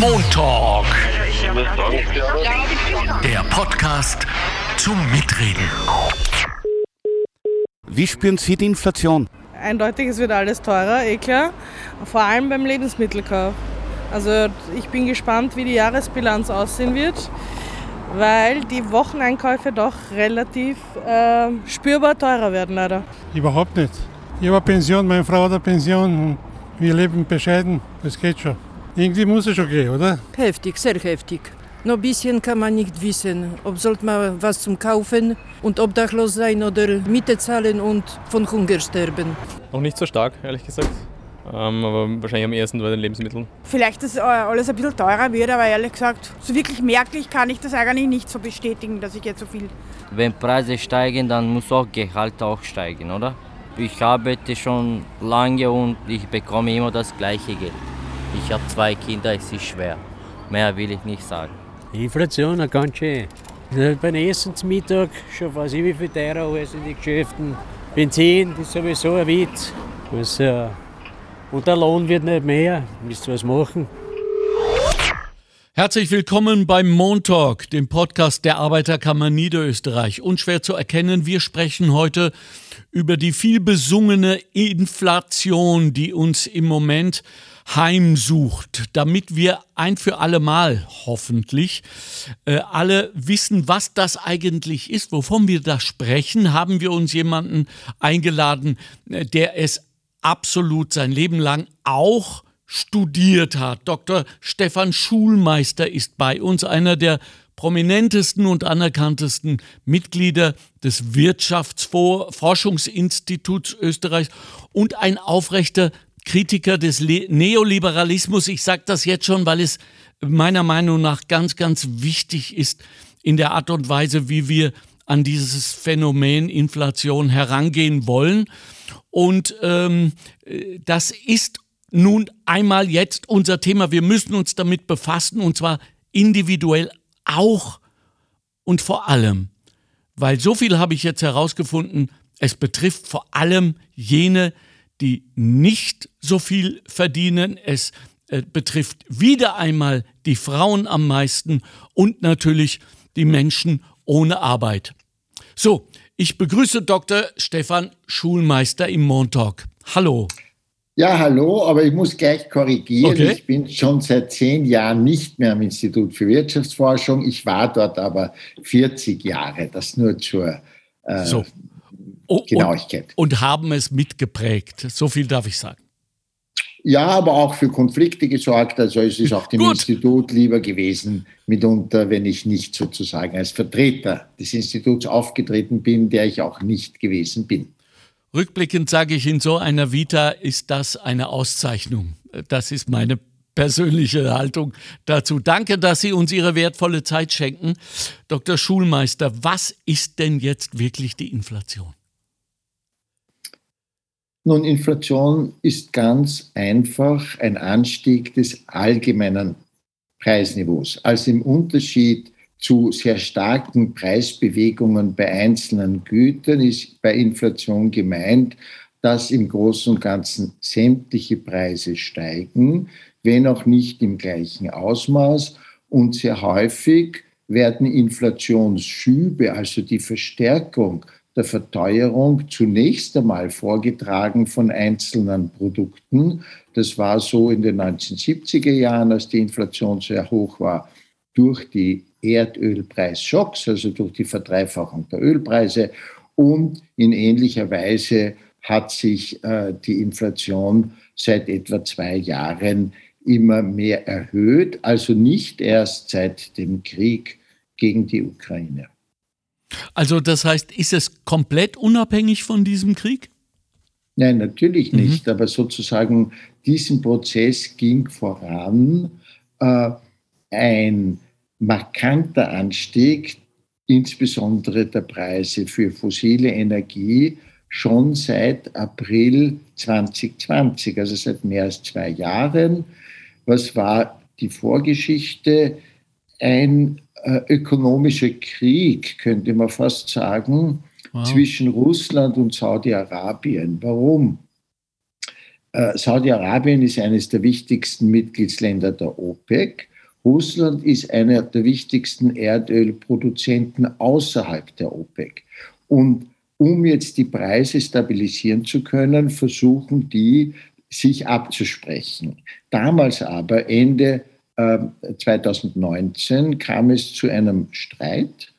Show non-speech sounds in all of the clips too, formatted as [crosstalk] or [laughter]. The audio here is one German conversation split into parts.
Montalk. Der Podcast zum Mitreden. Wie spüren Sie die Inflation? Eindeutig, es wird alles teurer, eh klar. Vor allem beim Lebensmittelkauf. Also ich bin gespannt, wie die Jahresbilanz aussehen wird, weil die Wocheneinkäufe doch relativ äh, spürbar teurer werden leider. Überhaupt nicht. Ich habe Pension, meine Frau hat eine Pension und wir leben bescheiden. Das geht schon. Irgendwie muss es schon gehen, oder? Heftig, sehr heftig. Noch ein bisschen kann man nicht wissen, ob sollte man was zum Kaufen und obdachlos sein oder Miete zahlen und von Hunger sterben. Noch nicht so stark, ehrlich gesagt. Ähm, aber wahrscheinlich am ehesten bei den Lebensmitteln. Vielleicht, dass alles ein bisschen teurer wird, aber ehrlich gesagt, so wirklich merklich kann ich das eigentlich nicht so bestätigen, dass ich jetzt so viel. Wenn Preise steigen, dann muss auch Gehalt auch steigen, oder? Ich arbeite schon lange und ich bekomme immer das gleiche Geld. Ich habe zwei Kinder, es ist schwer. Mehr will ich nicht sagen. Inflation, ganz schön. Beim Essen zum Mittag schon weiß ich wie viel teurer alles in den Geschäften. Benzin, das ist sowieso ein Witz. Was, äh, und der Lohn wird nicht mehr. Müsst ihr was machen? Herzlich willkommen beim Montalk, dem Podcast der Arbeiterkammer Niederösterreich. Unschwer zu erkennen, wir sprechen heute über die viel besungene Inflation, die uns im Moment heimsucht, damit wir ein für alle Mal hoffentlich äh, alle wissen, was das eigentlich ist, wovon wir da sprechen, haben wir uns jemanden eingeladen, äh, der es absolut sein Leben lang auch studiert hat. Dr. Stefan Schulmeister ist bei uns, einer der prominentesten und anerkanntesten Mitglieder des Wirtschaftsforschungsinstituts Österreichs und ein aufrechter Kritiker des Le Neoliberalismus. Ich sage das jetzt schon, weil es meiner Meinung nach ganz, ganz wichtig ist in der Art und Weise, wie wir an dieses Phänomen Inflation herangehen wollen. Und ähm, das ist nun einmal jetzt unser Thema. Wir müssen uns damit befassen und zwar individuell auch und vor allem, weil so viel habe ich jetzt herausgefunden, es betrifft vor allem jene, die nicht so viel verdienen. Es äh, betrifft wieder einmal die Frauen am meisten und natürlich die Menschen ohne Arbeit. So, ich begrüße Dr. Stefan Schulmeister im Montalk. Hallo. Ja, hallo, aber ich muss gleich korrigieren. Okay. Ich bin schon seit zehn Jahren nicht mehr am Institut für Wirtschaftsforschung. Ich war dort aber 40 Jahre. Das nur zur äh, so. Oh, Genauigkeit. Und, und haben es mitgeprägt. So viel darf ich sagen. Ja, aber auch für Konflikte gesorgt. Also es ist auch dem Gut. Institut lieber gewesen, mitunter, wenn ich nicht sozusagen als Vertreter des Instituts aufgetreten bin, der ich auch nicht gewesen bin. Rückblickend sage ich, in so einer Vita ist das eine Auszeichnung. Das ist meine persönliche Haltung dazu. Danke, dass Sie uns Ihre wertvolle Zeit schenken. Dr. Schulmeister, was ist denn jetzt wirklich die Inflation? Nun, Inflation ist ganz einfach ein Anstieg des allgemeinen Preisniveaus. Also im Unterschied zu sehr starken Preisbewegungen bei einzelnen Gütern ist bei Inflation gemeint, dass im Großen und Ganzen sämtliche Preise steigen, wenn auch nicht im gleichen Ausmaß. Und sehr häufig werden Inflationsschübe, also die Verstärkung der Verteuerung zunächst einmal vorgetragen von einzelnen Produkten. Das war so in den 1970er Jahren, als die Inflation sehr hoch war, durch die Erdölpreisschocks, also durch die Verdreifachung der Ölpreise. Und in ähnlicher Weise hat sich äh, die Inflation seit etwa zwei Jahren immer mehr erhöht, also nicht erst seit dem Krieg gegen die Ukraine. Also das heißt, ist es komplett unabhängig von diesem Krieg? Nein, natürlich mhm. nicht. Mhm. Aber sozusagen diesen Prozess ging voran. Äh, ein markanter Anstieg, insbesondere der Preise für fossile Energie, schon seit April 2020, also seit mehr als zwei Jahren. Was war die Vorgeschichte? Ein äh, ökonomischer Krieg, könnte man fast sagen, wow. zwischen Russland und Saudi-Arabien. Warum? Äh, Saudi-Arabien ist eines der wichtigsten Mitgliedsländer der OPEC. Russland ist einer der wichtigsten Erdölproduzenten außerhalb der OPEC. Und um jetzt die Preise stabilisieren zu können, versuchen die, sich abzusprechen. Damals aber, Ende äh, 2019, kam es zu einem Streit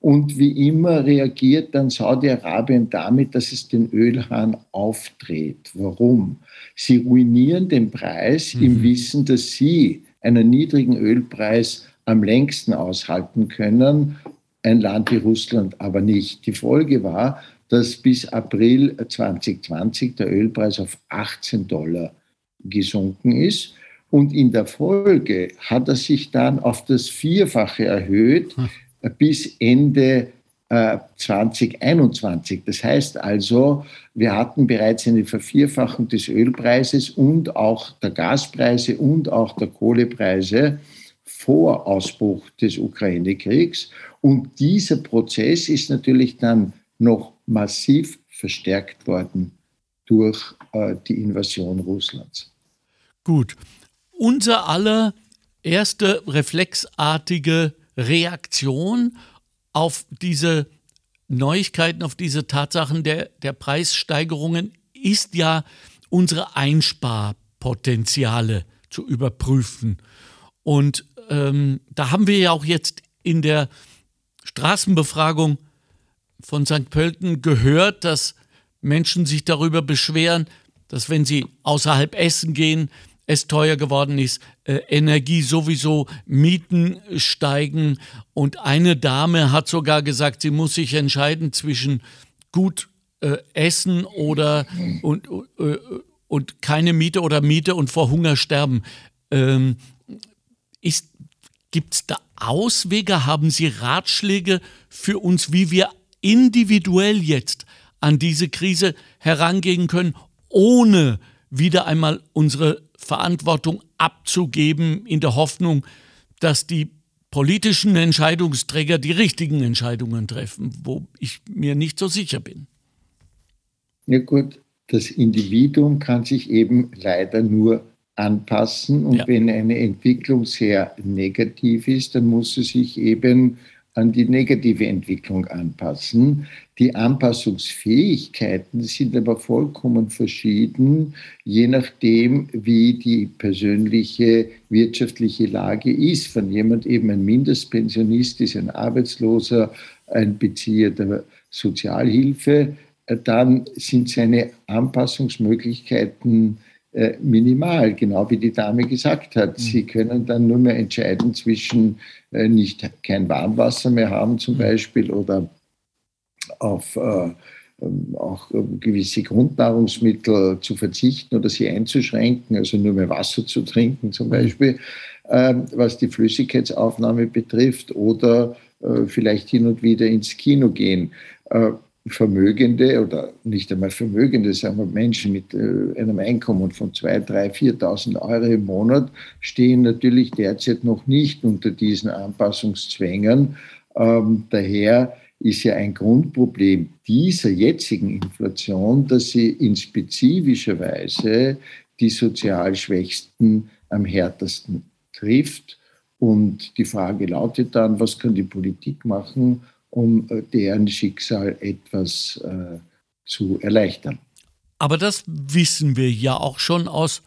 und wie immer reagiert dann Saudi-Arabien damit, dass es den Ölhahn aufdreht. Warum? Sie ruinieren den Preis mhm. im Wissen, dass sie einen niedrigen Ölpreis am längsten aushalten können, ein Land wie Russland aber nicht. Die Folge war, dass bis April 2020 der Ölpreis auf 18 Dollar gesunken ist. Und in der Folge hat er sich dann auf das Vierfache erhöht. Hm bis Ende 2021. Äh, das heißt also, wir hatten bereits eine Vervierfachung des Ölpreises und auch der Gaspreise und auch der Kohlepreise vor Ausbruch des Ukraine-Kriegs. Und dieser Prozess ist natürlich dann noch massiv verstärkt worden durch äh, die Invasion Russlands. Gut. Unser aller erste reflexartige Reaktion auf diese Neuigkeiten, auf diese Tatsachen der, der Preissteigerungen ist ja unsere Einsparpotenziale zu überprüfen. Und ähm, da haben wir ja auch jetzt in der Straßenbefragung von St. Pölten gehört, dass Menschen sich darüber beschweren, dass wenn sie außerhalb essen gehen, es teuer geworden ist, äh, Energie sowieso, Mieten steigen. Und eine Dame hat sogar gesagt, sie muss sich entscheiden zwischen gut äh, essen oder und, äh, und keine Miete oder Miete und vor Hunger sterben. Ähm, Gibt es da Auswege? Haben Sie Ratschläge für uns, wie wir individuell jetzt an diese Krise herangehen können, ohne wieder einmal unsere Verantwortung abzugeben, in der Hoffnung, dass die politischen Entscheidungsträger die richtigen Entscheidungen treffen, wo ich mir nicht so sicher bin. Ja gut, das Individuum kann sich eben leider nur anpassen und ja. wenn eine Entwicklung sehr negativ ist, dann muss sie sich eben an die negative Entwicklung anpassen. Die Anpassungsfähigkeiten sind aber vollkommen verschieden, je nachdem, wie die persönliche wirtschaftliche Lage ist. Wenn jemand eben ein Mindestpensionist ist, ein Arbeitsloser, ein Bezieher der Sozialhilfe, dann sind seine Anpassungsmöglichkeiten äh, minimal, genau wie die Dame gesagt hat. Mhm. Sie können dann nur mehr entscheiden zwischen äh, nicht kein Warmwasser mehr haben zum mhm. Beispiel oder auf äh, ähm, auch gewisse Grundnahrungsmittel zu verzichten oder sie einzuschränken, also nur mehr Wasser zu trinken zum mhm. Beispiel, ähm, was die Flüssigkeitsaufnahme betrifft oder äh, vielleicht hin und wieder ins Kino gehen. Vermögende oder nicht einmal Vermögende, sagen wir Menschen mit äh, einem Einkommen von 2.000, 3.000, 4.000 Euro im Monat stehen natürlich derzeit noch nicht unter diesen Anpassungszwängen. Ähm, daher ist ja ein Grundproblem dieser jetzigen Inflation, dass sie in spezifischer Weise die sozial Schwächsten am härtesten trifft. Und die Frage lautet dann, was kann die Politik machen, um äh, deren Schicksal etwas äh, zu erleichtern. Aber das wissen wir ja auch schon aus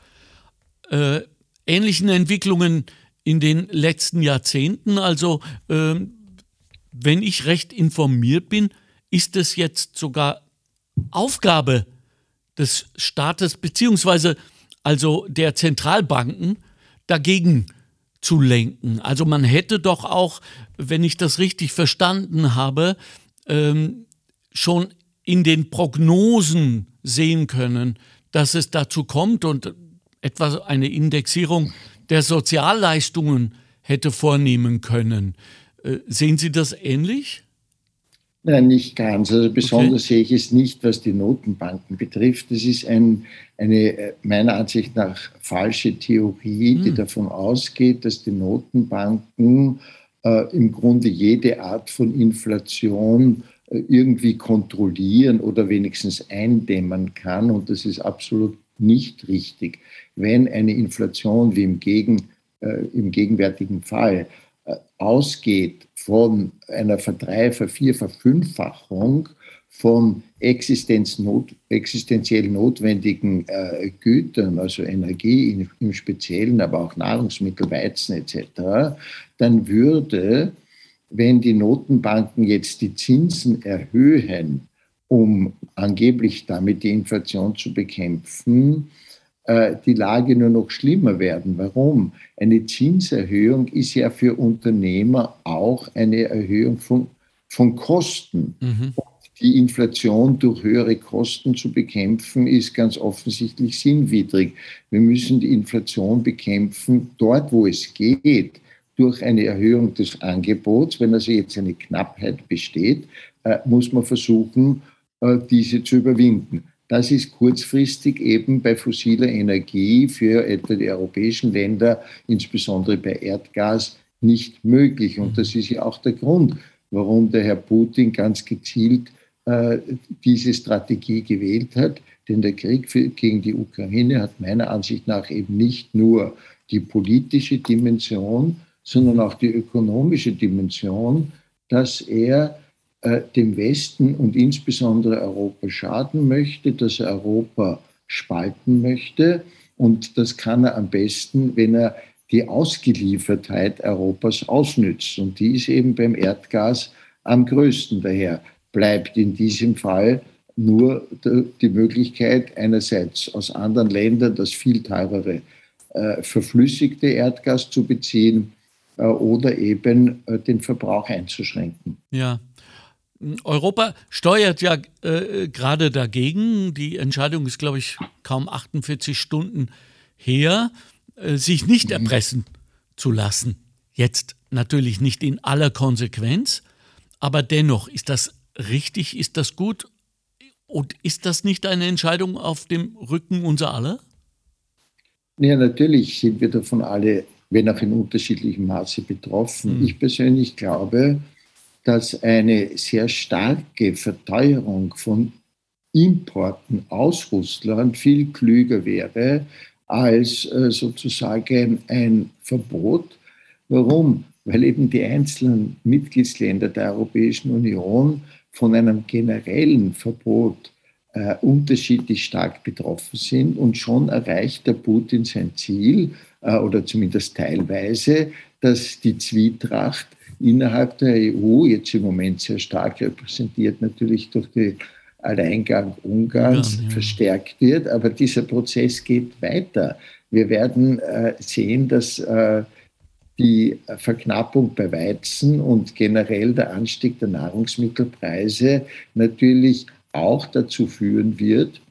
äh, ähnlichen Entwicklungen in den letzten Jahrzehnten. Also äh, wenn ich recht informiert bin, ist es jetzt sogar Aufgabe des Staates beziehungsweise also der Zentralbanken dagegen zu lenken. Also man hätte doch auch, wenn ich das richtig verstanden habe, ähm, schon in den Prognosen sehen können, dass es dazu kommt und etwa eine Indexierung der Sozialleistungen hätte vornehmen können. Äh, sehen Sie das ähnlich? Nein, nicht ganz. Also besonders okay. sehe ich es nicht, was die Notenbanken betrifft. Das ist ein, eine äh, meiner Ansicht nach falsche Theorie, hm. die davon ausgeht, dass die Notenbanken äh, im Grunde jede Art von Inflation äh, irgendwie kontrollieren oder wenigstens eindämmen kann. Und das ist absolut nicht richtig. Wenn eine Inflation wie im, Gegen, äh, im gegenwärtigen Fall äh, ausgeht von einer Verdrei-, Vervier-, Verfünffachung von Existenznot, existenziell notwendigen äh, Gütern, also Energie im, im Speziellen, aber auch Nahrungsmittel, Weizen etc., dann würde, wenn die Notenbanken jetzt die Zinsen erhöhen, um angeblich damit die Inflation zu bekämpfen, die Lage nur noch schlimmer werden. Warum? Eine Zinserhöhung ist ja für Unternehmer auch eine Erhöhung von, von Kosten. Mhm die Inflation durch höhere Kosten zu bekämpfen, ist ganz offensichtlich sinnwidrig. Wir müssen die Inflation bekämpfen dort, wo es geht, durch eine Erhöhung des Angebots. Wenn also jetzt eine Knappheit besteht, äh, muss man versuchen, äh, diese zu überwinden. Das ist kurzfristig eben bei fossiler Energie für etwa die europäischen Länder, insbesondere bei Erdgas, nicht möglich. Und das ist ja auch der Grund, warum der Herr Putin ganz gezielt äh, diese Strategie gewählt hat. Denn der Krieg für, gegen die Ukraine hat meiner Ansicht nach eben nicht nur die politische Dimension, sondern auch die ökonomische Dimension, dass er dem Westen und insbesondere Europa schaden möchte, dass er Europa spalten möchte. Und das kann er am besten, wenn er die Ausgeliefertheit Europas ausnützt. Und die ist eben beim Erdgas am größten daher bleibt in diesem Fall nur die Möglichkeit, einerseits aus anderen Ländern das viel teurere äh, verflüssigte Erdgas zu beziehen äh, oder eben äh, den Verbrauch einzuschränken. Ja. Europa steuert ja äh, gerade dagegen. Die Entscheidung ist, glaube ich, kaum 48 Stunden her, äh, sich nicht mhm. erpressen zu lassen. Jetzt natürlich nicht in aller Konsequenz, aber dennoch ist das richtig? Ist das gut? Und ist das nicht eine Entscheidung auf dem Rücken unser aller? Ja, natürlich sind wir davon alle, wenn auch in unterschiedlichem Maße betroffen. Mhm. Ich persönlich glaube, dass eine sehr starke Verteuerung von Importen aus Russland viel klüger wäre als äh, sozusagen ein Verbot. Warum? Weil eben die einzelnen Mitgliedsländer der Europäischen Union von einem generellen Verbot äh, unterschiedlich stark betroffen sind und schon erreicht der Putin sein Ziel äh, oder zumindest teilweise, dass die Zwietracht innerhalb der EU, jetzt im Moment sehr stark repräsentiert natürlich durch den Alleingang Ungarns, ja, ja. verstärkt wird. Aber dieser Prozess geht weiter. Wir werden äh, sehen, dass äh, die Verknappung bei Weizen und generell der Anstieg der Nahrungsmittelpreise natürlich auch dazu führen wird,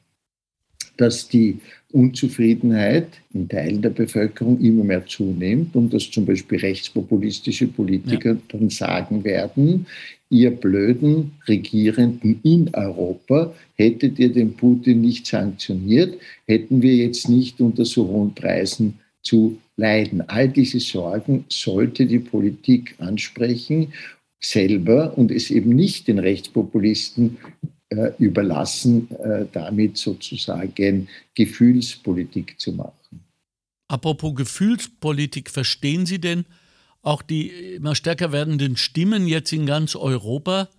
dass die Unzufriedenheit in Teilen der Bevölkerung immer mehr zunimmt und dass zum Beispiel rechtspopulistische Politiker ja. dann sagen werden, ihr blöden Regierenden in Europa, hättet ihr den Putin nicht sanktioniert, hätten wir jetzt nicht unter so hohen Preisen zu leiden. All diese Sorgen sollte die Politik ansprechen selber und es eben nicht den Rechtspopulisten überlassen, äh, damit sozusagen Gefühlspolitik zu machen. Apropos Gefühlspolitik, verstehen Sie denn auch die immer stärker werdenden Stimmen jetzt in ganz Europa,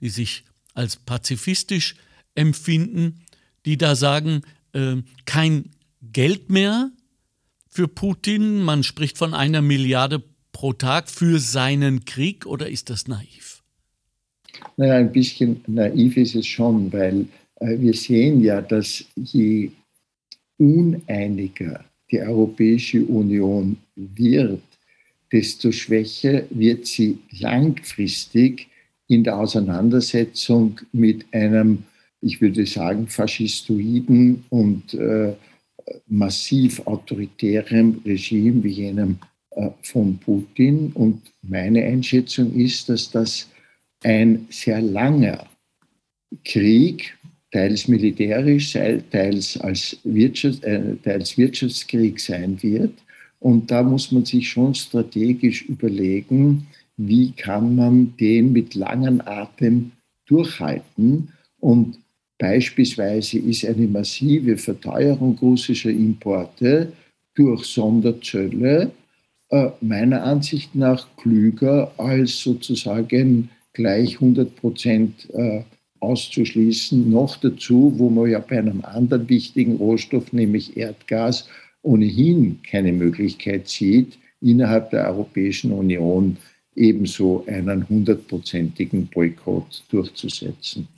die sich als pazifistisch empfinden, die da sagen, äh, kein Geld mehr für Putin? Man spricht von einer Milliarde pro Tag für seinen Krieg oder ist das naiv? Naja, ein bisschen naiv ist es schon, weil äh, wir sehen ja, dass je uneiniger die Europäische Union wird, desto schwächer wird sie langfristig in der Auseinandersetzung mit einem, ich würde sagen, faschistoiden und äh, massiv autoritärem Regime wie jenem äh, von Putin. Und meine Einschätzung ist, dass das ein sehr langer Krieg, teils militärisch, teils als, Wirtschaft, äh, teils Wirtschaftskrieg sein wird. Und da muss man sich schon strategisch überlegen, wie kann man den mit langem Atem durchhalten. Und Beispielsweise ist eine massive Verteuerung russischer Importe durch Sonderzölle äh, meiner Ansicht nach klüger als sozusagen gleich 100 Prozent äh, auszuschließen. Noch dazu, wo man ja bei einem anderen wichtigen Rohstoff, nämlich Erdgas, ohnehin keine Möglichkeit sieht, innerhalb der Europäischen Union ebenso einen hundertprozentigen Boykott durchzusetzen.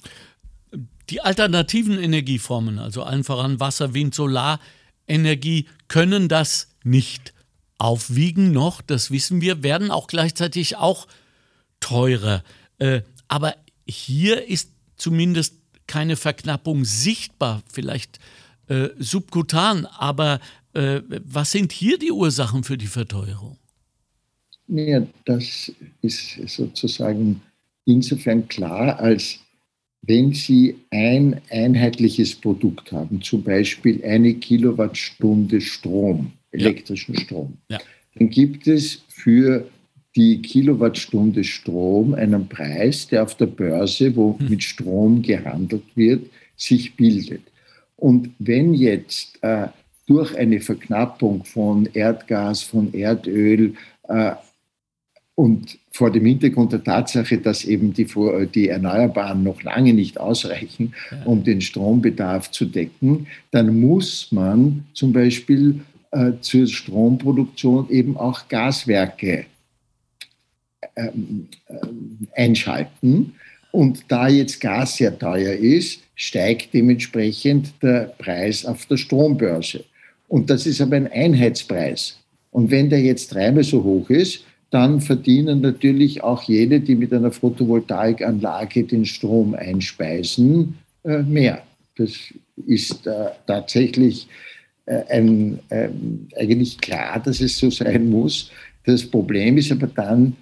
Die alternativen Energieformen, also allen voran Wasser, Wind, Solarenergie, können das nicht aufwiegen noch, das wissen wir, werden auch gleichzeitig auch teurer. Äh, aber hier ist zumindest keine Verknappung sichtbar, vielleicht äh, subkutan, aber äh, was sind hier die Ursachen für die Verteuerung? Ja, das ist sozusagen insofern klar, als wenn Sie ein einheitliches Produkt haben, zum Beispiel eine Kilowattstunde Strom, elektrischen ja. Strom, ja. dann gibt es für die Kilowattstunde Strom einen Preis, der auf der Börse, wo hm. mit Strom gehandelt wird, sich bildet. Und wenn jetzt äh, durch eine Verknappung von Erdgas, von Erdöl äh, und vor dem Hintergrund der Tatsache, dass eben die, die Erneuerbaren noch lange nicht ausreichen, um den Strombedarf zu decken, dann muss man zum Beispiel äh, zur Stromproduktion eben auch Gaswerke ähm, äh, einschalten. Und da jetzt Gas sehr teuer ist, steigt dementsprechend der Preis auf der Strombörse. Und das ist aber ein Einheitspreis. Und wenn der jetzt dreimal so hoch ist, dann verdienen natürlich auch jene, die mit einer Photovoltaikanlage den Strom einspeisen, äh, mehr. Das ist äh, tatsächlich äh, ein, ähm, eigentlich klar, dass es so sein muss. Das Problem ist aber dann,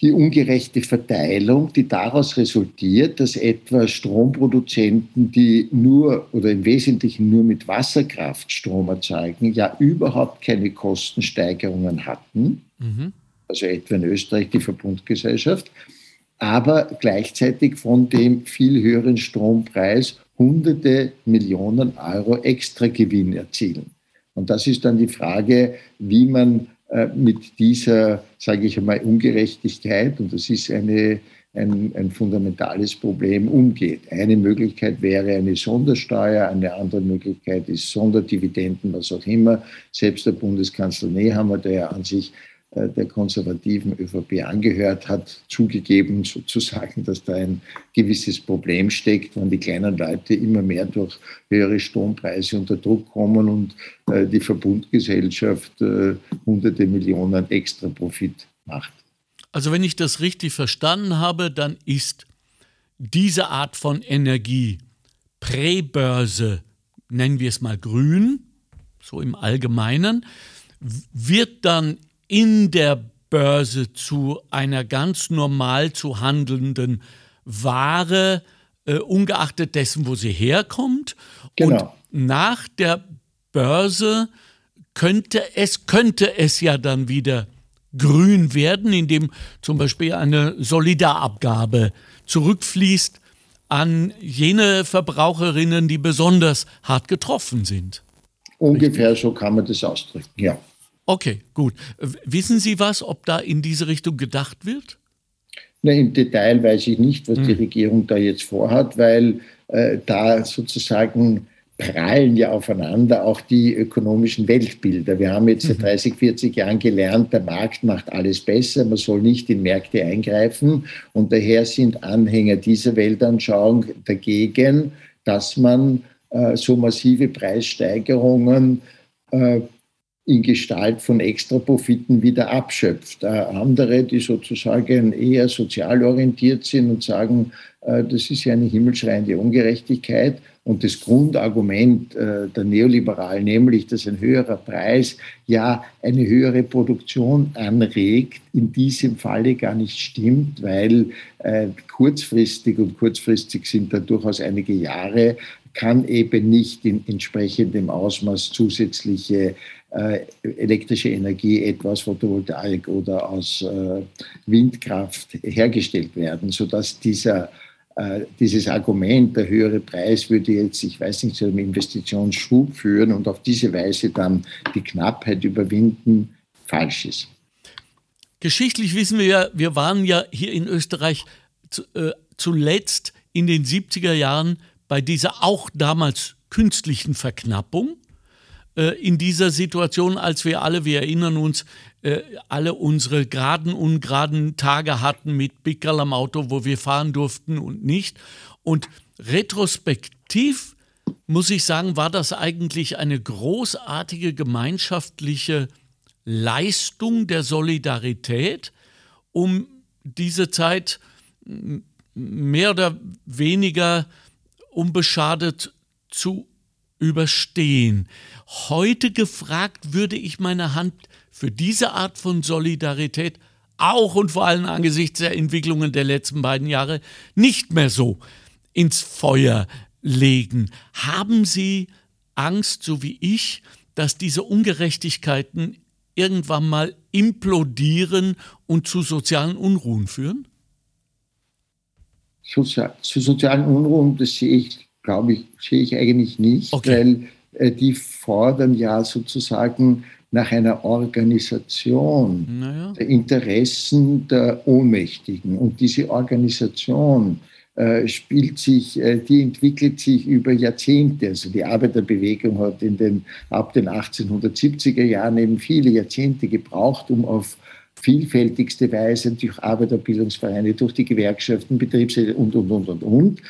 die ungerechte Verteilung, die daraus resultiert, dass etwa Stromproduzenten, die nur oder im Wesentlichen nur mit Wasserkraft Strom erzeugen, ja überhaupt keine Kostensteigerungen hatten. Mhm. Also etwa in Österreich die Verbundgesellschaft, aber gleichzeitig von dem viel höheren Strompreis hunderte Millionen Euro extra Gewinn erzielen. Und das ist dann die Frage, wie man mit dieser, sage ich einmal, Ungerechtigkeit, und das ist eine, ein, ein, fundamentales Problem, umgeht. Eine Möglichkeit wäre eine Sondersteuer, eine andere Möglichkeit ist Sonderdividenden, was auch immer. Selbst der Bundeskanzler Nehammer, der ja an sich äh, der konservativen ÖVP angehört, hat zugegeben [laughs] sozusagen, dass da ein gewisses Problem steckt, wenn die kleinen Leute immer mehr durch höhere Strompreise unter Druck kommen und äh, die Verbundgesellschaft äh, hunderte Millionen extra Profit macht. Also wenn ich das richtig verstanden habe, dann ist diese Art von Energie Präbörse, nennen wir es mal grün, so im Allgemeinen, wird dann in der Börse zu einer ganz normal zu handelnden Ware, äh, ungeachtet dessen, wo sie herkommt. Genau. Und nach der Börse könnte es, könnte es ja dann wieder grün werden, indem zum Beispiel eine Solidarabgabe zurückfließt an jene Verbraucherinnen, die besonders hart getroffen sind. Ungefähr so kann man das ausdrücken, ja. Okay, gut. Wissen Sie was, ob da in diese Richtung gedacht wird? Na, Im Detail weiß ich nicht, was hm. die Regierung da jetzt vorhat, weil äh, da sozusagen prallen ja aufeinander auch die ökonomischen Weltbilder. Wir haben jetzt seit 30, mhm. 40 Jahren gelernt, der Markt macht alles besser, man soll nicht in Märkte eingreifen und daher sind Anhänger dieser Weltanschauung dagegen, dass man äh, so massive Preissteigerungen äh, in Gestalt von Extraprofiten wieder abschöpft. Äh, andere, die sozusagen eher sozial orientiert sind und sagen, äh, das ist ja eine himmelschreiende Ungerechtigkeit. Und das Grundargument äh, der Neoliberalen, nämlich, dass ein höherer Preis ja eine höhere Produktion anregt, in diesem Falle gar nicht stimmt, weil kurzfristig, und kurzfristig sind da durchaus einige Jahre, kann eben nicht in entsprechendem Ausmaß zusätzliche elektrische Energie etwa aus Photovoltaik oder aus äh, Windkraft hergestellt werden, sodass dieser äh, dieses Argument, der höhere Preis würde jetzt, ich weiß nicht, zu einem Investitionsschub führen und auf diese Weise dann die Knappheit überwinden, falsch ist. Geschichtlich wissen wir ja, wir waren ja hier in Österreich zu, äh, zuletzt in den 70er Jahren bei dieser auch damals künstlichen Verknappung äh, in dieser Situation, als wir alle, wir erinnern uns, äh, alle unsere geraden, ungeraden Tage hatten mit Pickerl am Auto, wo wir fahren durften und nicht. Und retrospektiv muss ich sagen, war das eigentlich eine großartige gemeinschaftliche Leistung der Solidarität, um diese Zeit mehr oder weniger unbeschadet zu überstehen. Heute gefragt würde ich meine Hand für diese Art von Solidarität auch und vor allem angesichts der Entwicklungen der letzten beiden Jahre nicht mehr so ins Feuer legen. Haben Sie Angst, so wie ich, dass diese Ungerechtigkeiten irgendwann mal implodieren und zu sozialen Unruhen führen? Zu sozialen Unruhen, das sehe ich, glaube ich, sehe ich eigentlich nicht, okay. weil äh, die fordern ja sozusagen nach einer Organisation naja. der Interessen der Ohnmächtigen. Und diese Organisation äh, spielt sich, äh, die entwickelt sich über Jahrzehnte. Also die Arbeiterbewegung hat in den, ab den 1870er Jahren eben viele Jahrzehnte gebraucht, um auf vielfältigste Weise durch Arbeiterbildungsvereine, durch die Gewerkschaften, Betriebsräte und, und, und, und, und,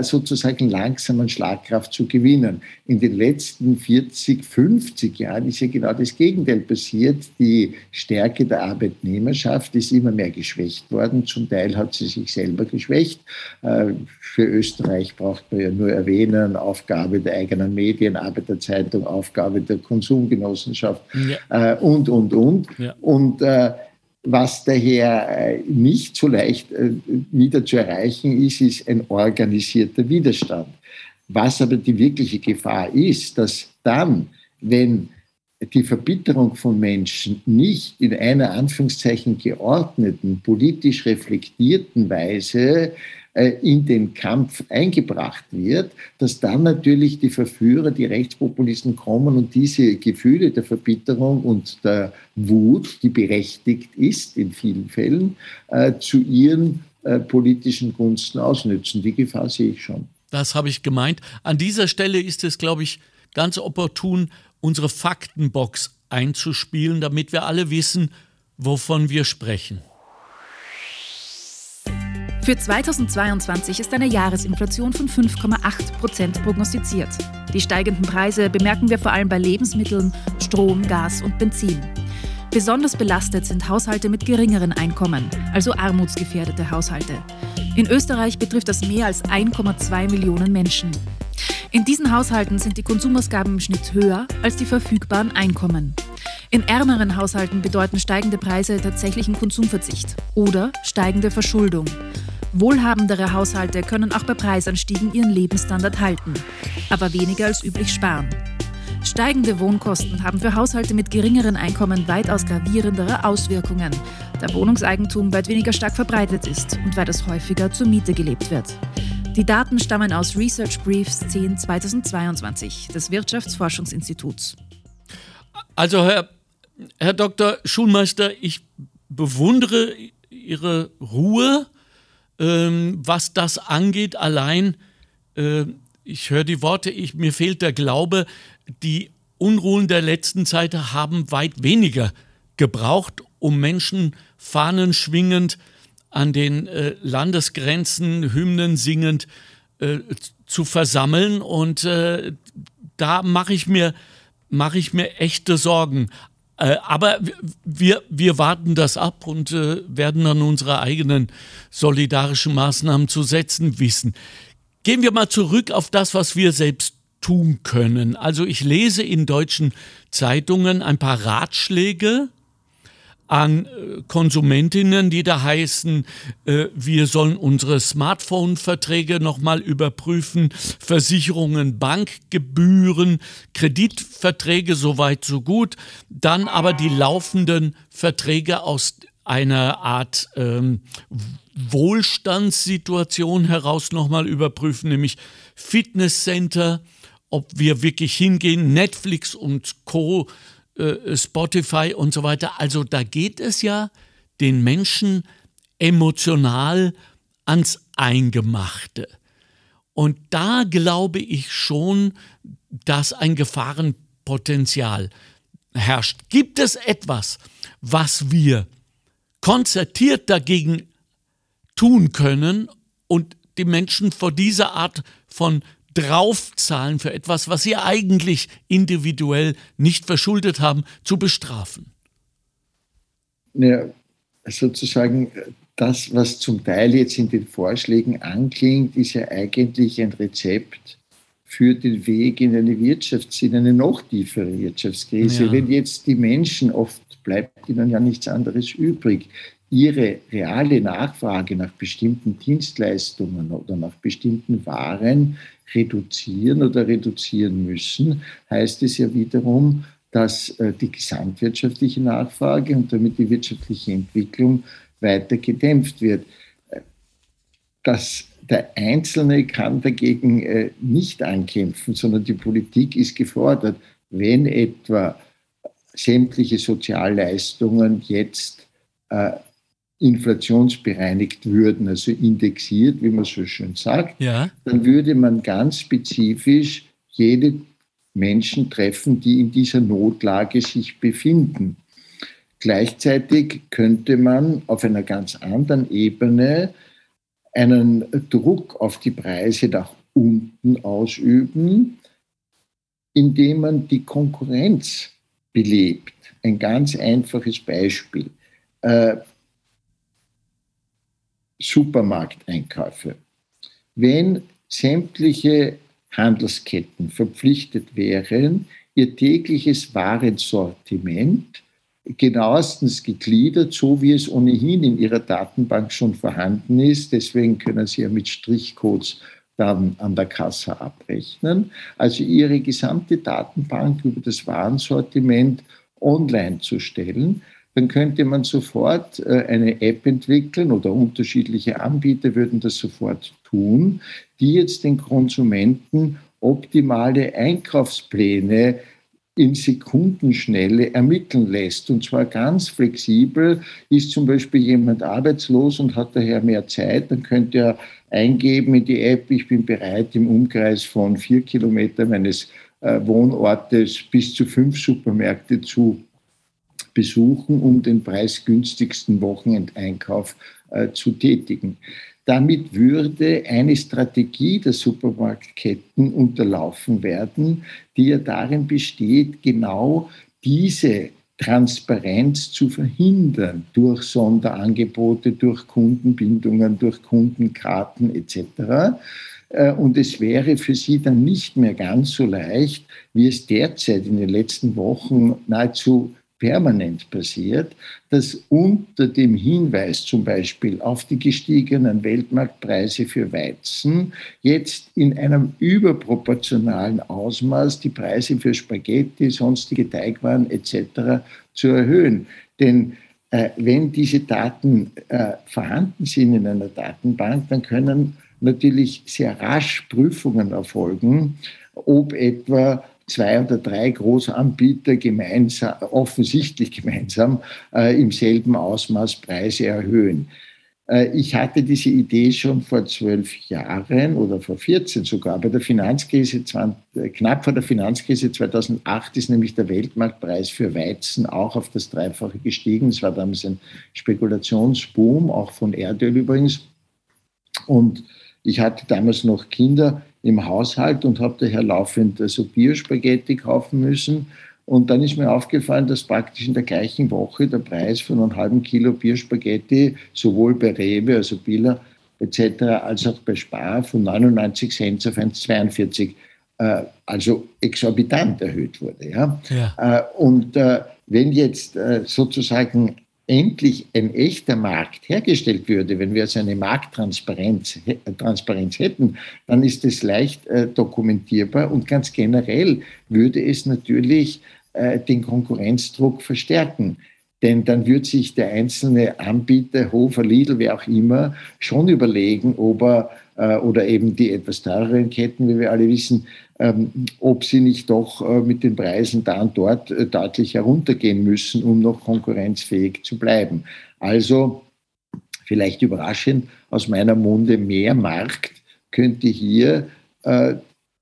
sozusagen langsam an Schlagkraft zu gewinnen. In den letzten 40, 50 Jahren ist ja genau das Gegenteil passiert. Die Stärke der Arbeitnehmerschaft ist immer mehr geschwächt worden. Zum Teil hat sie sich selber geschwächt. Äh, für Österreich braucht man ja nur erwähnen, Aufgabe der eigenen Medien, Arbeiterzeitung, Aufgabe der Konsumgenossenschaft ja. Äh, und, und, und. Ja. Und was daher äh, nicht so leicht äh, wieder zu erreichen ist, ist ein organisierter Widerstand. Was aber die wirkliche Gefahr ist, dass dann, wenn die Verbitterung von Menschen nicht in einer Anführungszeichen geordneten, politisch reflektierten Weise in den Kampf eingebracht wird, dass dann natürlich die Verführer, die Rechtspopulisten kommen und diese Gefühle der Verbitterung und der Wut, die berechtigt ist in vielen Fällen, äh, zu ihren äh, politischen Gunsten ausnützen. Die Gefahr sehe ich schon. Das habe ich gemeint. An dieser Stelle ist es, glaube ich, ganz opportun, unsere Faktenbox einzuspielen, damit wir alle wissen, wovon wir sprechen. Für 2022 ist eine Jahresinflation von 5,8 Prozent prognostiziert. Die steigenden Preise bemerken wir vor allem bei Lebensmitteln, Strom, Gas und Benzin. Besonders belastet sind Haushalte mit geringeren Einkommen, also armutsgefährdete Haushalte. In Österreich betrifft das mehr als 1,2 Millionen Menschen. In diesen Haushalten sind die Konsumausgaben im Schnitt höher als die verfügbaren Einkommen. In ärmeren Haushalten bedeuten steigende Preise tatsächlichen Konsumverzicht oder steigende Verschuldung. Wohlhabendere Haushalte können auch bei Preisanstiegen ihren Lebensstandard halten, aber weniger als üblich sparen. Steigende Wohnkosten haben für Haushalte mit geringeren Einkommen weitaus gravierendere Auswirkungen, da Wohnungseigentum weit weniger stark verbreitet ist und weil es häufiger zur Miete gelebt wird. Die Daten stammen aus Research Briefs 10 2022 des Wirtschaftsforschungsinstituts. Also Herr, Herr Dr. Schulmeister, ich bewundere Ihre Ruhe ähm, was das angeht. Allein, äh, ich höre die Worte, ich, mir fehlt der Glaube, die Unruhen der letzten Zeit haben weit weniger gebraucht, um Menschen Fahnen schwingend an den äh, Landesgrenzen, Hymnen singend äh, zu versammeln. Und äh, da mache ich mir mache ich mir echte Sorgen. Äh, aber wir, wir warten das ab und äh, werden dann unsere eigenen solidarischen Maßnahmen zu setzen wissen. Gehen wir mal zurück auf das, was wir selbst tun können. Also ich lese in deutschen Zeitungen ein paar Ratschläge an äh, Konsumentinnen, die da heißen, äh, wir sollen unsere Smartphone-Verträge nochmal überprüfen, Versicherungen, Bankgebühren, Kreditverträge, soweit so gut, dann aber die laufenden Verträge aus einer Art ähm, Wohlstandssituation heraus nochmal überprüfen, nämlich Fitnesscenter, ob wir wirklich hingehen, Netflix und Co, äh, Spotify und so weiter. Also da geht es ja den Menschen emotional ans Eingemachte. Und da glaube ich schon, dass ein Gefahrenpotenzial herrscht. Gibt es etwas, was wir konzertiert dagegen tun können und die Menschen vor dieser Art von draufzahlen für etwas, was sie eigentlich individuell nicht verschuldet haben, zu bestrafen? Ja, sozusagen das, was zum Teil jetzt in den Vorschlägen anklingt, ist ja eigentlich ein Rezept für den Weg in eine Wirtschafts-, in eine noch tiefere Wirtschaftskrise. Ja. Wenn jetzt die Menschen, oft bleibt ihnen ja nichts anderes übrig, ihre reale Nachfrage nach bestimmten Dienstleistungen oder nach bestimmten Waren reduzieren oder reduzieren müssen, heißt es ja wiederum, dass äh, die gesamtwirtschaftliche Nachfrage und damit die wirtschaftliche Entwicklung weiter gedämpft wird. Das, der Einzelne kann dagegen äh, nicht ankämpfen, sondern die Politik ist gefordert, wenn etwa sämtliche Sozialleistungen jetzt äh, inflationsbereinigt würden, also indexiert, wie man so schön sagt, ja. dann würde man ganz spezifisch jede Menschen treffen, die in dieser Notlage sich befinden. Gleichzeitig könnte man auf einer ganz anderen Ebene einen Druck auf die Preise nach unten ausüben, indem man die Konkurrenz belebt. Ein ganz einfaches Beispiel. Supermarkteinkäufe. Wenn sämtliche Handelsketten verpflichtet wären, ihr tägliches Warensortiment genauestens gegliedert, so wie es ohnehin in ihrer Datenbank schon vorhanden ist. Deswegen können Sie ja mit Strichcodes dann an der Kasse abrechnen. Also Ihre gesamte Datenbank über das Warensortiment online zu stellen, dann könnte man sofort äh, eine App entwickeln oder unterschiedliche Anbieter würden das sofort tun, die jetzt den Konsumenten optimale Einkaufspläne in Sekundenschnelle ermitteln lässt. Und zwar ganz flexibel. Ist zum Beispiel jemand arbeitslos und hat daher mehr Zeit, dann könnte er eingeben in die App, ich bin bereit, im Umkreis von vier Kilometern meines äh, Wohnortes bis zu fünf Supermärkte zu besuchen, um den preisgünstigsten Wochenendeinkauf äh, zu tätigen. Damit würde eine Strategie der Supermarktketten unterlaufen werden, die ja darin besteht, genau diese Transparenz zu verhindern durch Sonderangebote, durch Kundenbindungen, durch Kundenkarten etc. Äh, und es wäre für sie dann nicht mehr ganz so leicht, wie es derzeit in den letzten Wochen nahezu permanent passiert, dass unter dem Hinweis zum Beispiel auf die gestiegenen Weltmarktpreise für Weizen jetzt in einem überproportionalen Ausmaß die Preise für Spaghetti, sonstige Teigwaren etc. zu erhöhen. Denn äh, wenn diese Daten äh, vorhanden sind in einer Datenbank, dann können natürlich sehr rasch Prüfungen erfolgen, ob etwa zwei oder drei Großanbieter gemeinsam, offensichtlich gemeinsam äh, im selben Ausmaß Preise erhöhen. Äh, ich hatte diese Idee schon vor zwölf Jahren oder vor 14 sogar. Bei der Finanzkrise, 20, äh, knapp vor der Finanzkrise 2008 ist nämlich der Weltmarktpreis für Weizen auch auf das Dreifache gestiegen. Es war damals ein Spekulationsboom, auch von Erdöl übrigens. Und ich hatte damals noch Kinder im Haushalt und habe daher laufend also Biospaghetti kaufen müssen. Und dann ist mir aufgefallen, dass praktisch in der gleichen Woche der Preis von einem halben Kilo Bierspaghetti sowohl bei Rewe, also Billa etc., als auch bei Spar von 99 Cent auf 1,42 äh, also exorbitant erhöht wurde. Ja? ja. Äh, und äh, wenn jetzt äh, sozusagen endlich ein echter Markt hergestellt würde, wenn wir so eine Markttransparenz Transparenz hätten, dann ist es leicht äh, dokumentierbar und ganz generell würde es natürlich äh, den Konkurrenzdruck verstärken. Denn dann wird sich der einzelne Anbieter, Hofer, Lidl, wer auch immer, schon überlegen, ob er äh, oder eben die etwas teureren Ketten, wie wir alle wissen, ob sie nicht doch äh, mit den Preisen da und dort äh, deutlich heruntergehen müssen, um noch konkurrenzfähig zu bleiben. Also vielleicht überraschend aus meiner Munde mehr Markt könnte hier äh,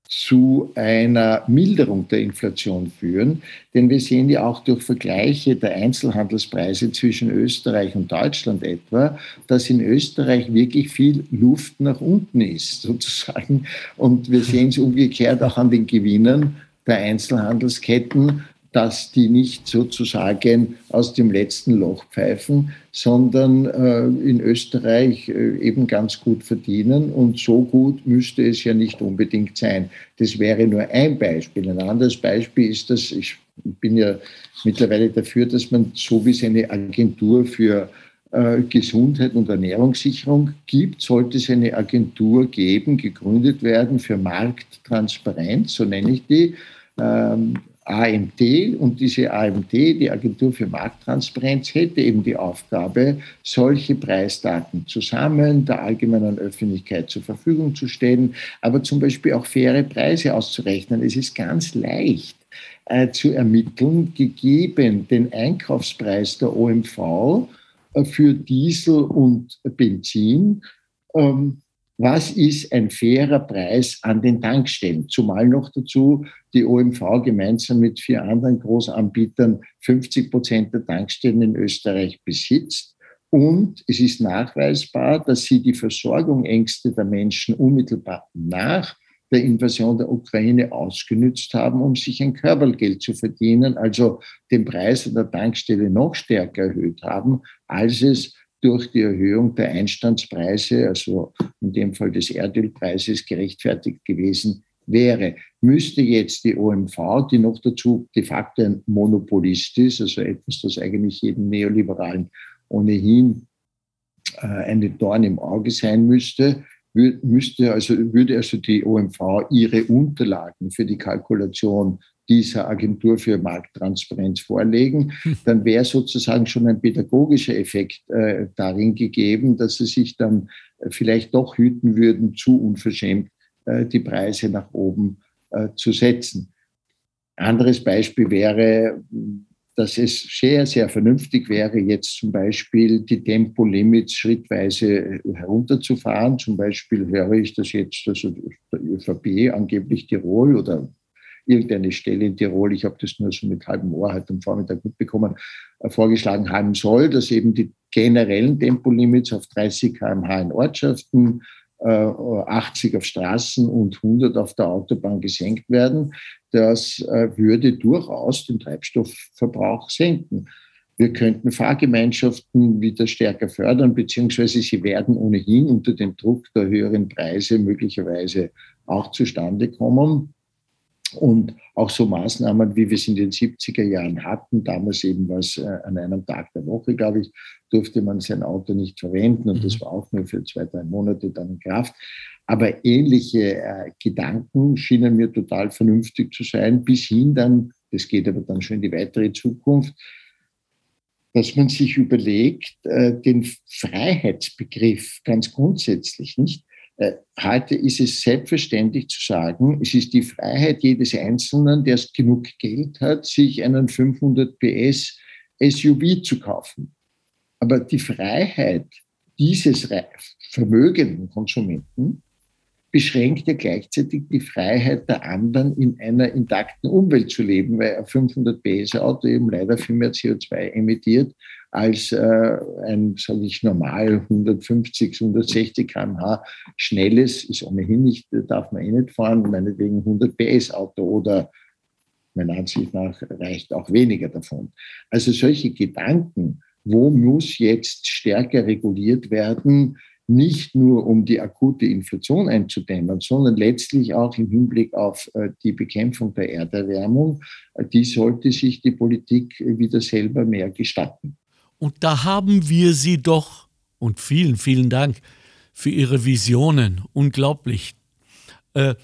zu einer Milderung der Inflation führen. Denn wir sehen ja auch durch Vergleiche der Einzelhandelspreise zwischen Österreich und Deutschland etwa, dass in Österreich wirklich viel Luft nach unten ist, [laughs] sozusagen. Und wir sehen es umgekehrt auch an den Gewinnern der Einzelhandelsketten, dass die nicht sozusagen aus dem letzten Loch pfeifen, sondern äh, in Österreich äh, eben ganz gut verdienen. Und so gut müsste es ja nicht unbedingt sein. Das wäre nur ein Beispiel. Ein anderes Beispiel ist, dass ich bin ja mittlerweile dafür, dass man so wie es eine Agentur für äh, Gesundheit und Ernährungssicherung gibt, sollte es eine Agentur geben, gegründet werden für Markttransparenz, so nenne ich die. Ähm, AMT und diese AMT, die Agentur für Markttransparenz, hätte eben die Aufgabe, solche Preisdaten zu sammeln, der allgemeinen Öffentlichkeit zur Verfügung zu stellen, aber zum Beispiel auch faire Preise auszurechnen. Es ist ganz leicht äh, zu ermitteln, gegeben den Einkaufspreis der OMV äh, für Diesel und Benzin. Ähm, was ist ein fairer Preis an den Tankstellen? Zumal noch dazu die OMV gemeinsam mit vier anderen Großanbietern 50 Prozent der Tankstellen in Österreich besitzt. Und es ist nachweisbar, dass sie die Versorgungsängste der Menschen unmittelbar nach der Invasion der Ukraine ausgenützt haben, um sich ein Körpergeld zu verdienen, also den Preis an der Tankstelle noch stärker erhöht haben, als es durch die Erhöhung der Einstandspreise, also in dem Fall des Erdölpreises, gerechtfertigt gewesen wäre. Müsste jetzt die OMV, die noch dazu de facto ein Monopolist ist, also etwas, das eigentlich jedem Neoliberalen ohnehin äh, eine Dorn im Auge sein müsste, müsste also, würde also die OMV ihre Unterlagen für die Kalkulation dieser Agentur für Markttransparenz vorlegen, hm. dann wäre sozusagen schon ein pädagogischer Effekt äh, darin gegeben, dass sie sich dann vielleicht doch hüten würden, zu unverschämt äh, die Preise nach oben äh, zu setzen. Anderes Beispiel wäre, dass es sehr, sehr vernünftig wäre, jetzt zum Beispiel die Tempolimits schrittweise herunterzufahren. Zum Beispiel höre ich, dass jetzt also der ÖVP angeblich Tirol oder irgendeine Stelle in Tirol, ich habe das nur so mit halbem Ohr heute am Vormittag mitbekommen, äh, vorgeschlagen haben soll, dass eben die generellen Tempolimits auf 30 km/h in Ortschaften, 80 äh, auf Straßen und 100 auf der Autobahn gesenkt werden. Das äh, würde durchaus den Treibstoffverbrauch senken. Wir könnten Fahrgemeinschaften wieder stärker fördern, beziehungsweise sie werden ohnehin unter dem Druck der höheren Preise möglicherweise auch zustande kommen. Und auch so Maßnahmen, wie wir es in den 70er Jahren hatten, damals eben was äh, an einem Tag der Woche, glaube ich, durfte man sein Auto nicht verwenden und das mhm. war auch nur für zwei, drei Monate dann in Kraft. Aber ähnliche äh, Gedanken schienen mir total vernünftig zu sein, bis hin dann, das geht aber dann schon in die weitere Zukunft, dass man sich überlegt, äh, den Freiheitsbegriff ganz grundsätzlich nicht heute ist es selbstverständlich zu sagen, es ist die Freiheit jedes Einzelnen, der genug Geld hat, sich einen 500 PS SUV zu kaufen. Aber die Freiheit dieses vermögenden Konsumenten beschränkt ja gleichzeitig die Freiheit der anderen, in einer intakten Umwelt zu leben, weil ein 500 PS Auto eben leider viel mehr CO2 emittiert als äh, ein, sage ich, normal 150, 160 km/h schnelles, ist ohnehin nicht, darf man eh nicht fahren, meinetwegen 100 PS Auto oder meiner Ansicht nach reicht auch weniger davon. Also solche Gedanken, wo muss jetzt stärker reguliert werden, nicht nur um die akute Inflation einzudämmen, sondern letztlich auch im Hinblick auf äh, die Bekämpfung der Erderwärmung, die sollte sich die Politik wieder selber mehr gestatten. Und da haben wir sie doch. Und vielen, vielen Dank für Ihre Visionen. Unglaublich. Äh,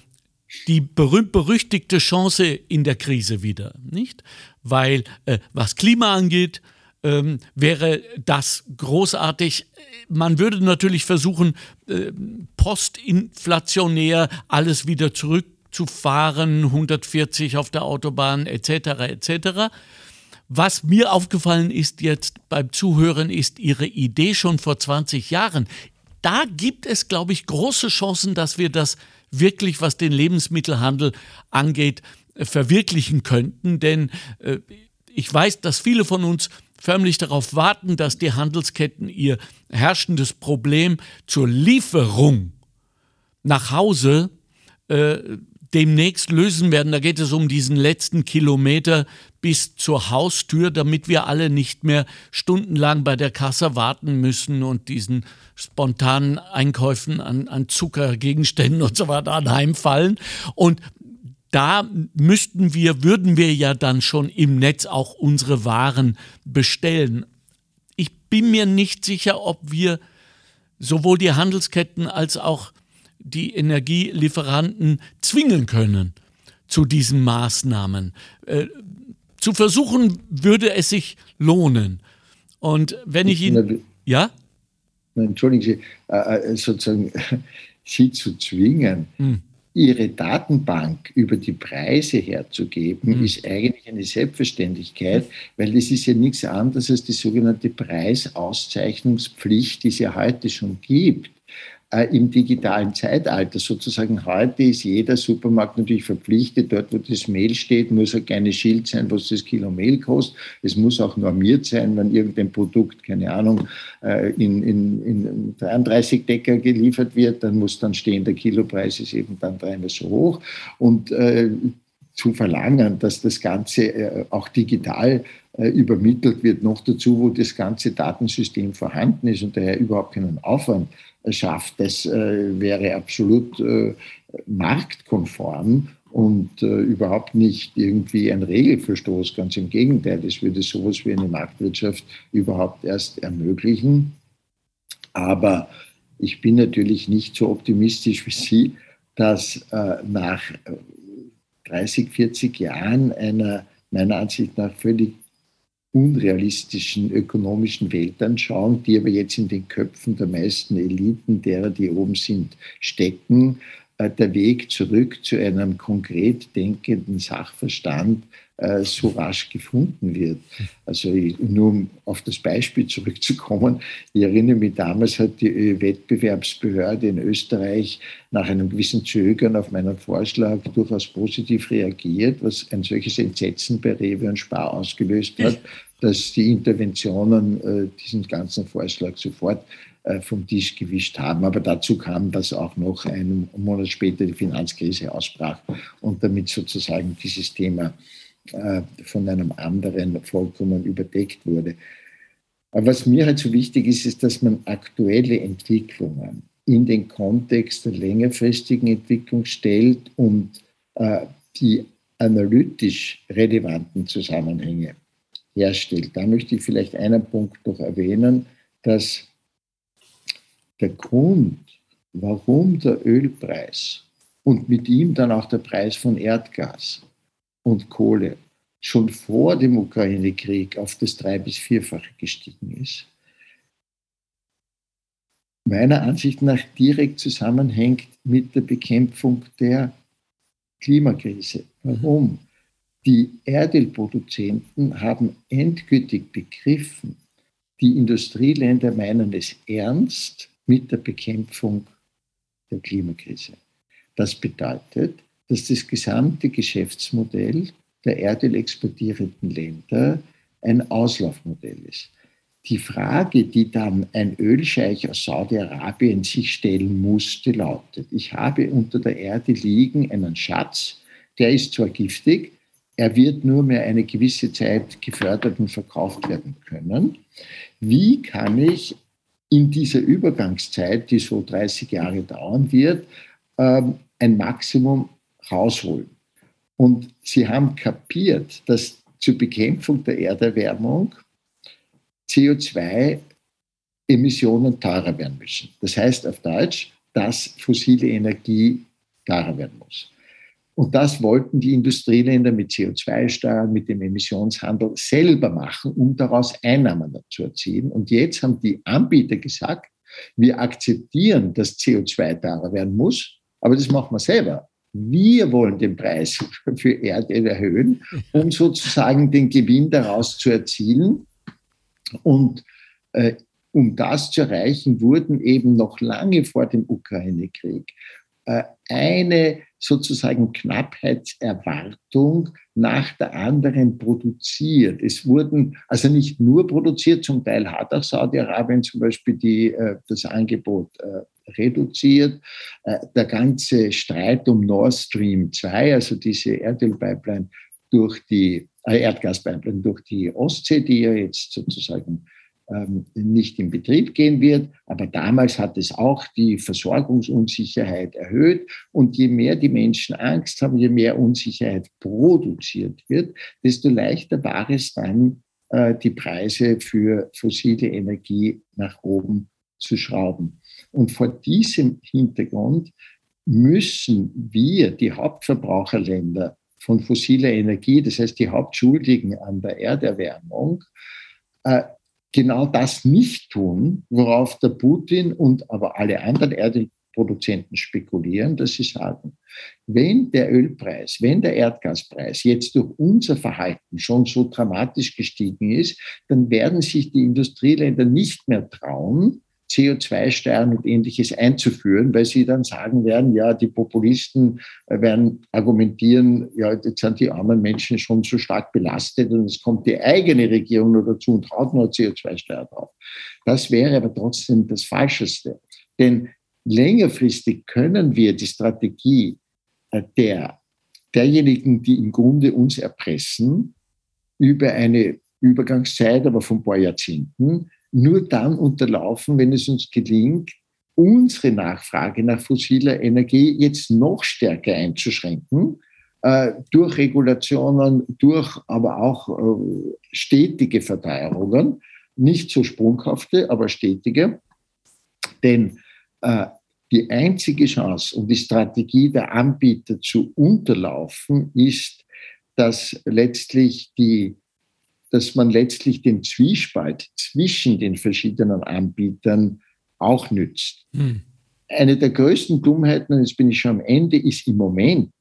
die berühmt-berüchtigte Chance in der Krise wieder, nicht? Weil, äh, was Klima angeht, ähm, wäre das großartig. Man würde natürlich versuchen, äh, postinflationär alles wieder zurückzufahren, 140 auf der Autobahn etc. etc. Was mir aufgefallen ist jetzt beim Zuhören, ist Ihre Idee schon vor 20 Jahren. Da gibt es, glaube ich, große Chancen, dass wir das wirklich, was den Lebensmittelhandel angeht, verwirklichen könnten. Denn äh, ich weiß, dass viele von uns förmlich darauf warten, dass die Handelsketten ihr herrschendes Problem zur Lieferung nach Hause äh, demnächst lösen werden. Da geht es um diesen letzten Kilometer bis zur Haustür, damit wir alle nicht mehr stundenlang bei der Kasse warten müssen und diesen spontanen Einkäufen an, an Zuckergegenständen und so weiter anheimfallen. Und da müssten wir, würden wir ja dann schon im Netz auch unsere Waren bestellen. Ich bin mir nicht sicher, ob wir sowohl die Handelsketten als auch die Energielieferanten zwingen können zu diesen Maßnahmen. Zu versuchen würde es sich lohnen. Und wenn ich Ihnen. Ja? Entschuldigen Sie, äh, äh sozusagen [laughs] Sie zu zwingen. Hm ihre Datenbank über die Preise herzugeben, mhm. ist eigentlich eine Selbstverständlichkeit, weil es ist ja nichts anderes als die sogenannte Preisauszeichnungspflicht, die es ja heute schon gibt im digitalen Zeitalter. Sozusagen heute ist jeder Supermarkt natürlich verpflichtet, dort wo das Mehl steht, muss ein kleines Schild sein, was das Kilo Mehl kostet. Es muss auch normiert sein, wenn irgendein Produkt, keine Ahnung, äh, in, in, in 33 Decker geliefert wird, dann muss dann stehen, der Kilopreis ist eben dann dreimal so hoch. Und äh, zu verlangen, dass das Ganze äh, auch digital äh, übermittelt wird, noch dazu, wo das ganze Datensystem vorhanden ist und daher überhaupt keinen Aufwand schafft, das äh, wäre absolut marktkonform und überhaupt nicht irgendwie ein Regelverstoß. Ganz im Gegenteil, das würde sowas wie eine Marktwirtschaft überhaupt erst ermöglichen. Aber ich bin natürlich nicht so optimistisch wie Sie, dass nach 30, 40 Jahren einer meiner Ansicht nach völlig unrealistischen ökonomischen Weltanschauung, die aber jetzt in den Köpfen der meisten Eliten, derer, die oben sind, stecken, äh, der Weg zurück zu einem konkret denkenden Sachverstand äh, so rasch gefunden wird. Also nur um auf das Beispiel zurückzukommen, ich erinnere mich, damals hat die Wettbewerbsbehörde in Österreich nach einem gewissen Zögern auf meinen Vorschlag durchaus positiv reagiert, was ein solches Entsetzen bei Rewe und Spar ausgelöst hat, [laughs] dass die Interventionen äh, diesen ganzen Vorschlag sofort äh, vom Tisch gewischt haben. Aber dazu kam, dass auch noch einen Monat später die Finanzkrise ausbrach und damit sozusagen dieses Thema äh, von einem anderen vollkommen überdeckt wurde. Aber was mir halt so wichtig ist, ist, dass man aktuelle Entwicklungen in den Kontext der längerfristigen Entwicklung stellt und äh, die analytisch relevanten Zusammenhänge herstellt. Da möchte ich vielleicht einen Punkt noch erwähnen, dass der Grund, warum der Ölpreis und mit ihm dann auch der Preis von Erdgas und Kohle schon vor dem Ukraine-Krieg auf das drei- bis vierfache gestiegen ist, meiner Ansicht nach direkt zusammenhängt mit der Bekämpfung der Klimakrise. Warum? Die Erdölproduzenten haben endgültig begriffen, die Industrieländer meinen es ernst mit der Bekämpfung der Klimakrise. Das bedeutet, dass das gesamte Geschäftsmodell der Erdöl exportierenden Länder ein Auslaufmodell ist. Die Frage, die dann ein Ölscheich aus Saudi-Arabien sich stellen musste, lautet, ich habe unter der Erde liegen einen Schatz, der ist zwar giftig, er wird nur mehr eine gewisse Zeit gefördert und verkauft werden können. Wie kann ich in dieser Übergangszeit, die so 30 Jahre dauern wird, ähm, ein Maximum rausholen. Und sie haben kapiert, dass zur Bekämpfung der Erderwärmung CO2-Emissionen teurer werden müssen. Das heißt auf Deutsch, dass fossile Energie teurer werden muss. Und das wollten die Industrieländer mit CO2-Steuern, mit dem Emissionshandel selber machen, um daraus Einnahmen zu erzielen. Und jetzt haben die Anbieter gesagt, wir akzeptieren, dass CO2 teurer werden muss, aber das machen wir selber. Wir wollen den Preis für Erdöl erhöhen, um sozusagen den Gewinn daraus zu erzielen. Und äh, um das zu erreichen, wurden eben noch lange vor dem Ukraine-Krieg eine sozusagen Knappheitserwartung nach der anderen produziert. Es wurden also nicht nur produziert, zum Teil hat auch Saudi-Arabien zum Beispiel die, äh, das Angebot äh, reduziert. Der ganze Streit um Nord Stream 2, also diese Erdölpipeline durch die Erdgaspipeline durch die Ostsee, die ja jetzt sozusagen ähm, nicht in Betrieb gehen wird. Aber damals hat es auch die Versorgungsunsicherheit erhöht. Und je mehr die Menschen Angst haben, je mehr Unsicherheit produziert wird, desto leichter war es dann, äh, die Preise für fossile Energie nach oben zu schrauben. Und vor diesem Hintergrund müssen wir, die Hauptverbraucherländer von fossiler Energie, das heißt die Hauptschuldigen an der Erderwärmung, äh, genau das nicht tun, worauf der Putin und aber alle anderen Erdölproduzenten spekulieren, dass sie sagen, wenn der Ölpreis, wenn der Erdgaspreis jetzt durch unser Verhalten schon so dramatisch gestiegen ist, dann werden sich die Industrieländer nicht mehr trauen, CO2-Steuern und ähnliches einzuführen, weil sie dann sagen werden, ja, die Populisten äh, werden argumentieren, ja, jetzt sind die armen Menschen schon so stark belastet und es kommt die eigene Regierung nur dazu und haut nur CO2-Steuer drauf. Das wäre aber trotzdem das Falscheste. Denn längerfristig können wir die Strategie äh, der, derjenigen, die im Grunde uns erpressen, über eine Übergangszeit, aber von ein paar Jahrzehnten, nur dann unterlaufen, wenn es uns gelingt, unsere Nachfrage nach fossiler Energie jetzt noch stärker einzuschränken, äh, durch Regulationen, durch aber auch äh, stetige Verteuerungen, nicht so sprunghafte, aber stetige. Denn äh, die einzige Chance, um die Strategie der Anbieter zu unterlaufen, ist, dass letztlich die dass man letztlich den Zwiespalt zwischen den verschiedenen Anbietern auch nützt. Hm. Eine der größten Dummheiten, und jetzt bin ich schon am Ende, ist im Moment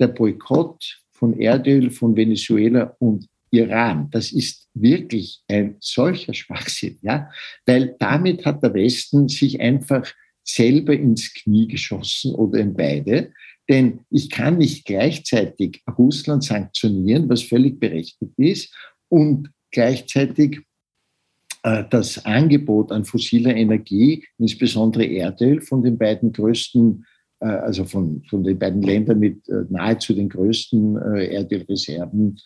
der Boykott von Erdöl von Venezuela und Iran. Das ist wirklich ein solcher Schwachsinn, ja, weil damit hat der Westen sich einfach selber ins Knie geschossen oder in beide. Denn ich kann nicht gleichzeitig Russland sanktionieren, was völlig berechtigt ist, und gleichzeitig äh, das Angebot an fossiler Energie, insbesondere Erdöl, von den beiden größten, äh, also von, von den beiden Ländern mit äh, nahezu den größten Erdölreserven,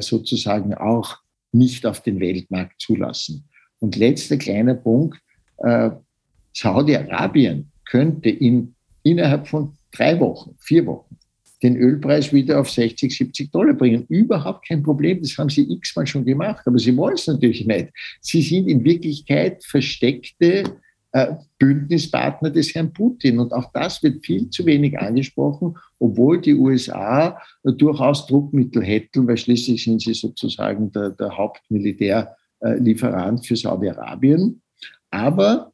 sozusagen auch nicht auf den Weltmarkt zulassen. Und letzter kleiner Punkt, Saudi-Arabien könnte in, innerhalb von drei Wochen, vier Wochen den Ölpreis wieder auf 60, 70 Dollar bringen. Überhaupt kein Problem, das haben sie x-mal schon gemacht, aber sie wollen es natürlich nicht. Sie sind in Wirklichkeit versteckte äh, Bündnispartner des Herrn Putin. Und auch das wird viel zu wenig angesprochen, obwohl die USA durchaus Druckmittel hätten, weil schließlich sind sie sozusagen der, der Hauptmilitärlieferant für Saudi-Arabien. Aber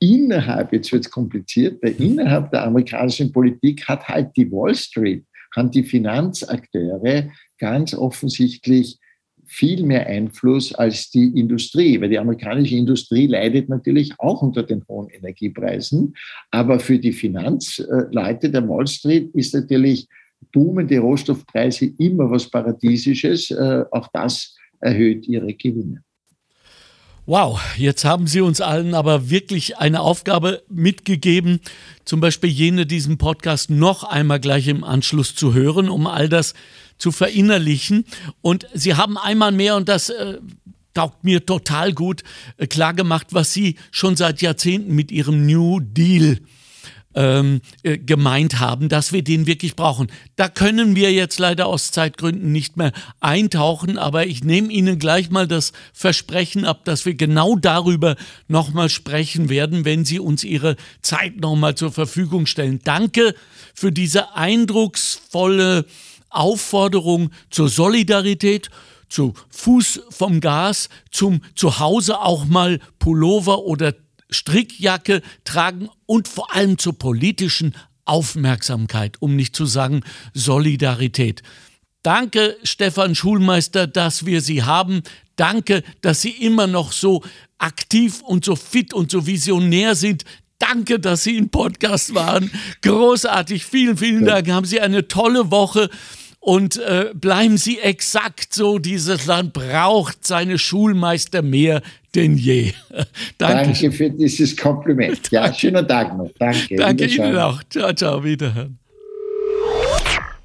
innerhalb, jetzt wird es kompliziert, weil innerhalb der amerikanischen Politik hat halt die Wall Street, haben die Finanzakteure ganz offensichtlich viel mehr Einfluss als die Industrie, weil die amerikanische Industrie leidet natürlich auch unter den hohen Energiepreisen. Aber für die Finanzleute der Wall Street ist natürlich boomende Rohstoffpreise immer was Paradiesisches. Äh, auch das erhöht ihre Gewinne. Wow, jetzt haben Sie uns allen aber wirklich eine Aufgabe mitgegeben, zum Beispiel jene diesen Podcast noch einmal gleich im Anschluss zu hören, um all das zu verinnerlichen. Und Sie haben einmal mehr, und das äh, taugt mir total gut, äh, klargemacht, was Sie schon seit Jahrzehnten mit Ihrem New Deal ähm, äh, gemeint haben, dass wir den wirklich brauchen. Da können wir jetzt leider aus Zeitgründen nicht mehr eintauchen, aber ich nehme Ihnen gleich mal das Versprechen ab, dass wir genau darüber nochmal sprechen werden, wenn Sie uns Ihre Zeit nochmal zur Verfügung stellen. Danke für diese eindrucksvolle Aufforderung zur Solidarität zu Fuß vom Gas, zum Zuhause auch mal Pullover oder Strickjacke tragen und vor allem zur politischen Aufmerksamkeit, um nicht zu sagen Solidarität. Danke, Stefan Schulmeister, dass wir Sie haben. Danke, dass Sie immer noch so aktiv und so fit und so visionär sind. Danke, dass Sie im Podcast waren. Großartig. Vielen, vielen Dank. Haben Sie eine tolle Woche und äh, bleiben Sie exakt so. Dieses Land braucht seine Schulmeister mehr denn je. [laughs] Danke. Danke für dieses Kompliment. Ja, schönen Tag noch. Danke. Danke Ihnen auch. Ciao, ciao, wiederhören.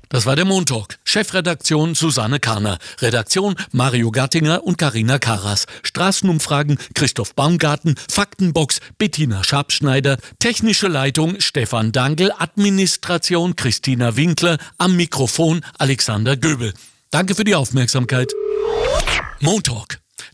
Das war der Montalk. Chefredaktion Susanne Karner. Redaktion Mario Gattinger und Karina Karas. Straßenumfragen Christoph Baumgarten. Faktenbox Bettina Schabschneider. Technische Leitung Stefan Dangel. Administration Christina Winkler. Am Mikrofon Alexander Göbel. Danke für die Aufmerksamkeit. Montalk